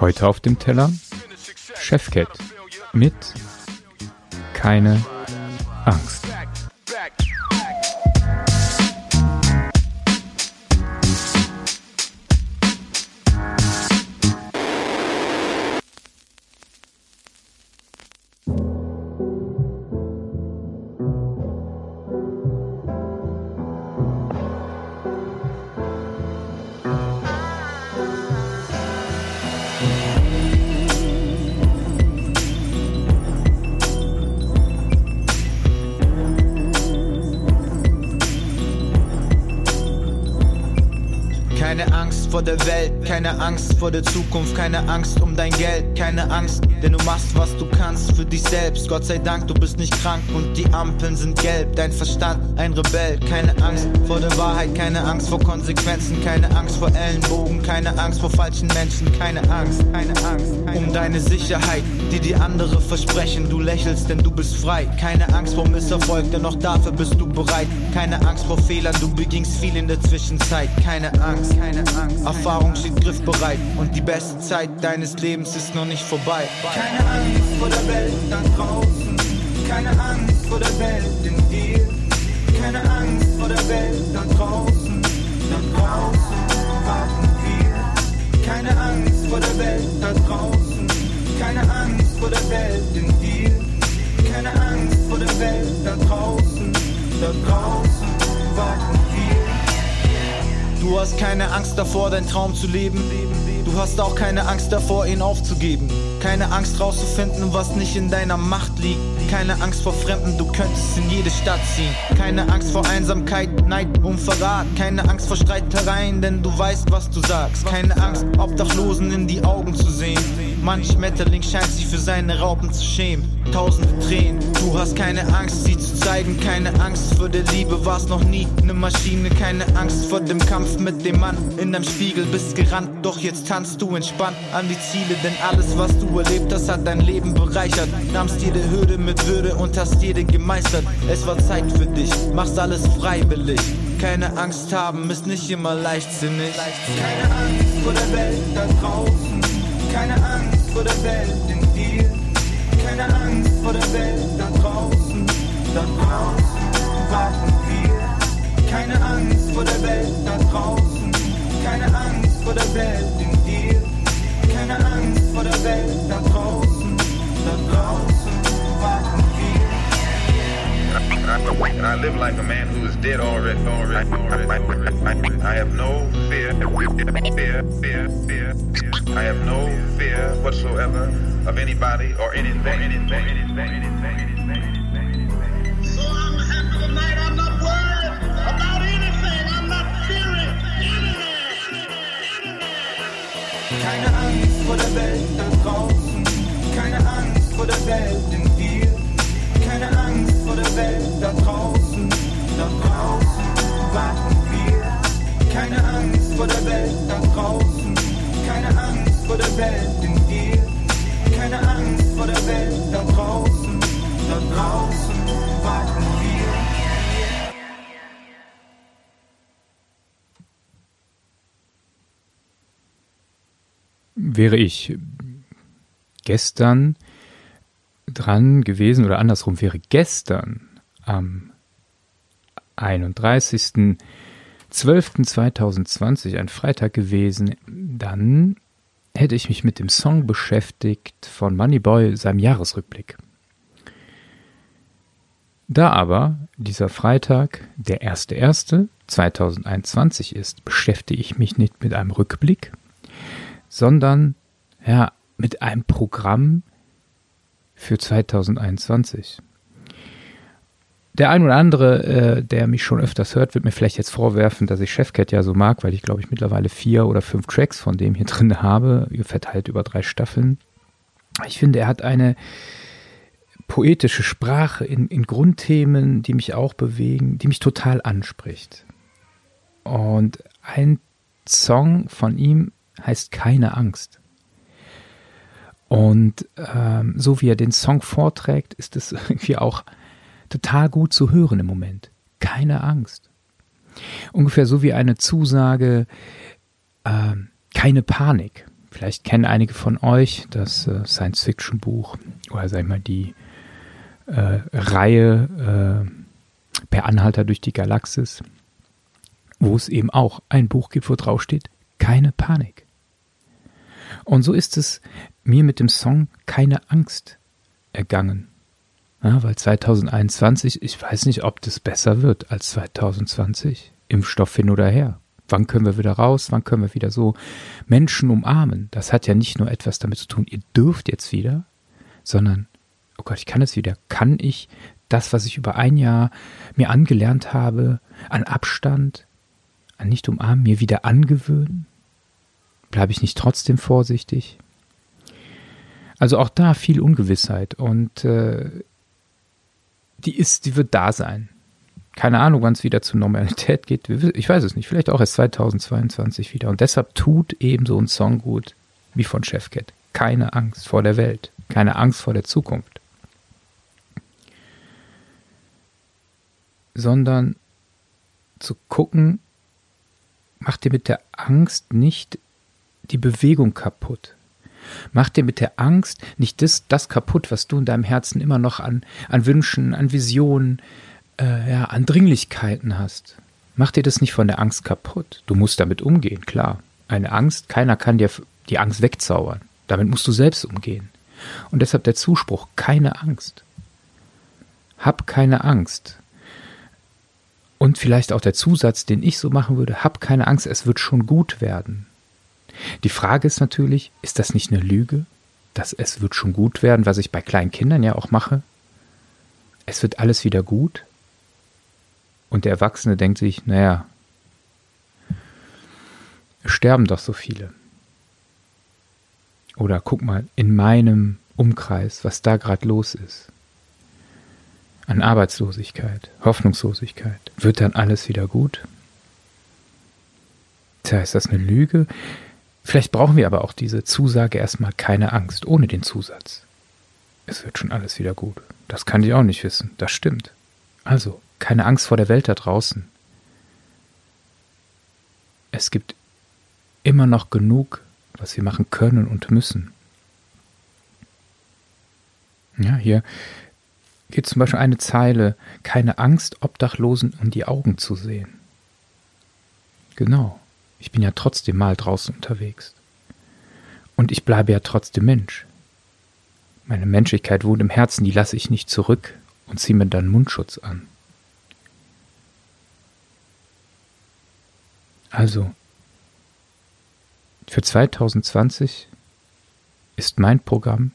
Heute auf dem Teller Chefcat mit Keine Angst. Vor der Welt, keine Angst vor der Zukunft, keine Angst um dein Geld, keine Angst, denn du machst, was du kannst für dich selbst. Gott sei Dank, du bist nicht krank und die Ampeln sind gelb. Dein Verstand, ein Rebell, keine Angst vor der Wahrheit, keine Angst vor Konsequenzen, keine Angst vor Ellenbogen, keine Angst vor falschen Menschen, keine Angst, keine Angst um deine Sicherheit, die die andere versprechen. Du lächelst, denn du bist frei, keine Angst vor Misserfolg, denn auch dafür bist du bereit. Keine Angst vor Fehlern, du begingst viel in der Zwischenzeit, keine Angst, keine Angst. Erfahrung steht griffbereit und die beste Zeit deines Lebens ist noch nicht vorbei. Keine Angst vor der Welt da draußen, keine Angst vor der Welt in dir, keine Angst vor der Welt da draußen, da draußen warten wir. Keine Angst vor der Welt da draußen, keine Angst vor der Welt in dir, keine Angst vor der Welt da draußen, da draußen. Du hast keine Angst davor, dein Traum zu leben. Du hast auch keine Angst davor, ihn aufzugeben. Keine Angst rauszufinden, was nicht in deiner Macht liegt. Keine Angst vor Fremden, du könntest in jede Stadt ziehen. Keine Angst vor Einsamkeit, Neid und Verrat. Keine Angst vor Streitereien, denn du weißt, was du sagst. Keine Angst, Obdachlosen in die Augen zu sehen. Manch Schmetterling scheint sich für seine Raupen zu schämen. Tausende Tränen, du hast keine Angst, sie zu zeigen. Keine Angst vor der Liebe, warst noch nie eine Maschine. Keine Angst vor dem Kampf mit dem Mann. In deinem Spiegel bist gerannt, doch jetzt tanzt du entspannt an die Ziele. Denn alles, was du erlebt hast, hat dein Leben bereichert. Nahmst jede Hürde mit Würde und hast jede gemeistert. Es war Zeit für dich, machst alles freiwillig. Keine Angst haben ist nicht immer leichtsinnig. Keine Angst vor der Welt da draußen, keine Angst vor der Welt in dir, keine Angst vor der Welt da draußen, da draußen warten wir. Keine Angst vor der Welt da draußen, keine Angst vor der Welt in dir, keine Angst vor der Welt da draußen, da draußen warten wir. And I live like a man who is dead already. already, already. I have no fear, fear, fear, fear. I have no fear whatsoever of anybody or anything. anything, anything, anything, anything. So I'm happy tonight. I'm not worried about anything. I'm not fearing anything. Keine Angst vor der Welt da draußen, keine Angst vor der Welt in dir, keine Angst vor der Welt da draußen, da draußen warten wir. Keine Angst vor der Welt da draußen, keine Angst vor der Welt wäre ich gestern dran gewesen oder andersrum wäre gestern am 31.12.2020 ein Freitag gewesen, dann hätte ich mich mit dem Song beschäftigt von Moneyboy, seinem Jahresrückblick. Da aber dieser Freitag der 1.1.2021 ist, beschäftige ich mich nicht mit einem Rückblick, sondern ja, mit einem Programm für 2021. Der ein oder andere, äh, der mich schon öfters hört, wird mir vielleicht jetzt vorwerfen, dass ich Chefcat ja so mag, weil ich glaube ich mittlerweile vier oder fünf Tracks von dem hier drin habe, verteilt über drei Staffeln. Ich finde, er hat eine poetische Sprache in, in Grundthemen, die mich auch bewegen, die mich total anspricht. Und ein Song von ihm heißt Keine Angst. Und ähm, so wie er den Song vorträgt, ist es irgendwie auch total gut zu hören im Moment. Keine Angst. ungefähr so wie eine Zusage, äh, keine Panik. Vielleicht kennen einige von euch das äh, Science-Fiction-Buch oder sag ich mal die äh, Reihe äh, Per Anhalter durch die Galaxis, wo es eben auch ein Buch gibt, wo drauf steht, keine Panik. Und so ist es mir mit dem Song Keine Angst ergangen. Ja, weil 2021, ich weiß nicht, ob das besser wird als 2020. Impfstoff hin oder her. Wann können wir wieder raus? Wann können wir wieder so Menschen umarmen? Das hat ja nicht nur etwas damit zu tun, ihr dürft jetzt wieder, sondern, oh Gott, ich kann es wieder. Kann ich das, was ich über ein Jahr mir angelernt habe, an Abstand, an nicht umarmen, mir wieder angewöhnen? Bleibe ich nicht trotzdem vorsichtig? Also auch da viel Ungewissheit und äh, die ist, die wird da sein keine Ahnung, wann es wieder zur Normalität geht. Ich weiß es nicht. Vielleicht auch erst 2022 wieder. Und deshalb tut eben so ein Song gut wie von Chefcat. Keine Angst vor der Welt. Keine Angst vor der Zukunft. Sondern zu gucken, macht dir mit der Angst nicht die Bewegung kaputt. Mach dir mit der Angst nicht das, das kaputt, was du in deinem Herzen immer noch an, an Wünschen, an Visionen, äh, ja, an Dringlichkeiten hast, mach dir das nicht von der Angst kaputt. Du musst damit umgehen, klar. Eine Angst, keiner kann dir die Angst wegzaubern. Damit musst du selbst umgehen. Und deshalb der Zuspruch, keine Angst. Hab keine Angst. Und vielleicht auch der Zusatz, den ich so machen würde, hab keine Angst, es wird schon gut werden. Die Frage ist natürlich, ist das nicht eine Lüge? Dass es wird schon gut werden, was ich bei kleinen Kindern ja auch mache? Es wird alles wieder gut? Und der Erwachsene denkt sich, naja, sterben doch so viele. Oder guck mal in meinem Umkreis, was da gerade los ist. An Arbeitslosigkeit, Hoffnungslosigkeit. Wird dann alles wieder gut? Tja, ist das eine Lüge? Vielleicht brauchen wir aber auch diese Zusage erstmal keine Angst, ohne den Zusatz. Es wird schon alles wieder gut. Das kann ich auch nicht wissen. Das stimmt. Also, keine Angst vor der Welt da draußen. Es gibt immer noch genug, was wir machen können und müssen. Ja, hier geht zum Beispiel eine Zeile, keine Angst, Obdachlosen in die Augen zu sehen. Genau, ich bin ja trotzdem mal draußen unterwegs. Und ich bleibe ja trotzdem Mensch. Meine Menschlichkeit wohnt im Herzen, die lasse ich nicht zurück und ziehe mir dann Mundschutz an. Also, für 2020 ist mein Programm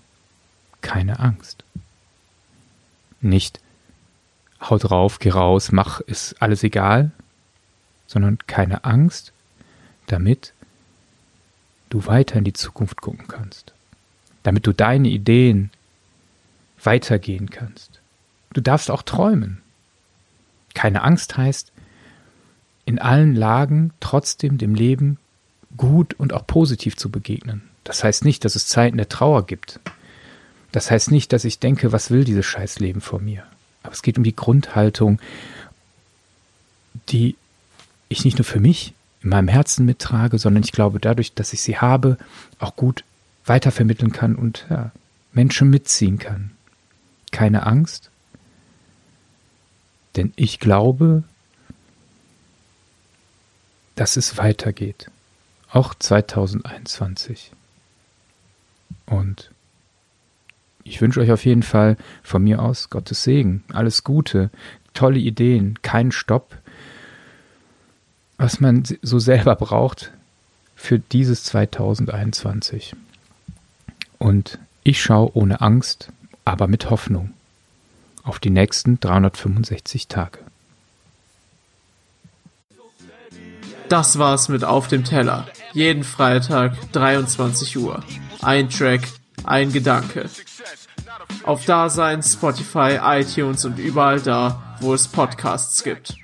keine Angst. Nicht hau drauf, geh raus, mach, ist alles egal, sondern keine Angst, damit du weiter in die Zukunft gucken kannst, damit du deine Ideen weitergehen kannst. Du darfst auch träumen. Keine Angst heißt, in allen Lagen trotzdem dem Leben gut und auch positiv zu begegnen. Das heißt nicht, dass es Zeiten der Trauer gibt. Das heißt nicht, dass ich denke, was will dieses Scheißleben vor mir? Aber es geht um die Grundhaltung, die ich nicht nur für mich in meinem Herzen mittrage, sondern ich glaube dadurch, dass ich sie habe, auch gut weitervermitteln kann und ja, Menschen mitziehen kann. Keine Angst, denn ich glaube, dass es weitergeht. Auch 2021. Und ich wünsche euch auf jeden Fall von mir aus Gottes Segen, alles Gute, tolle Ideen, keinen Stopp, was man so selber braucht für dieses 2021. Und ich schaue ohne Angst, aber mit Hoffnung auf die nächsten 365 Tage. Das war's mit Auf dem Teller. Jeden Freitag 23 Uhr. Ein Track, ein Gedanke. Auf Dasein, Spotify, iTunes und überall da, wo es Podcasts gibt.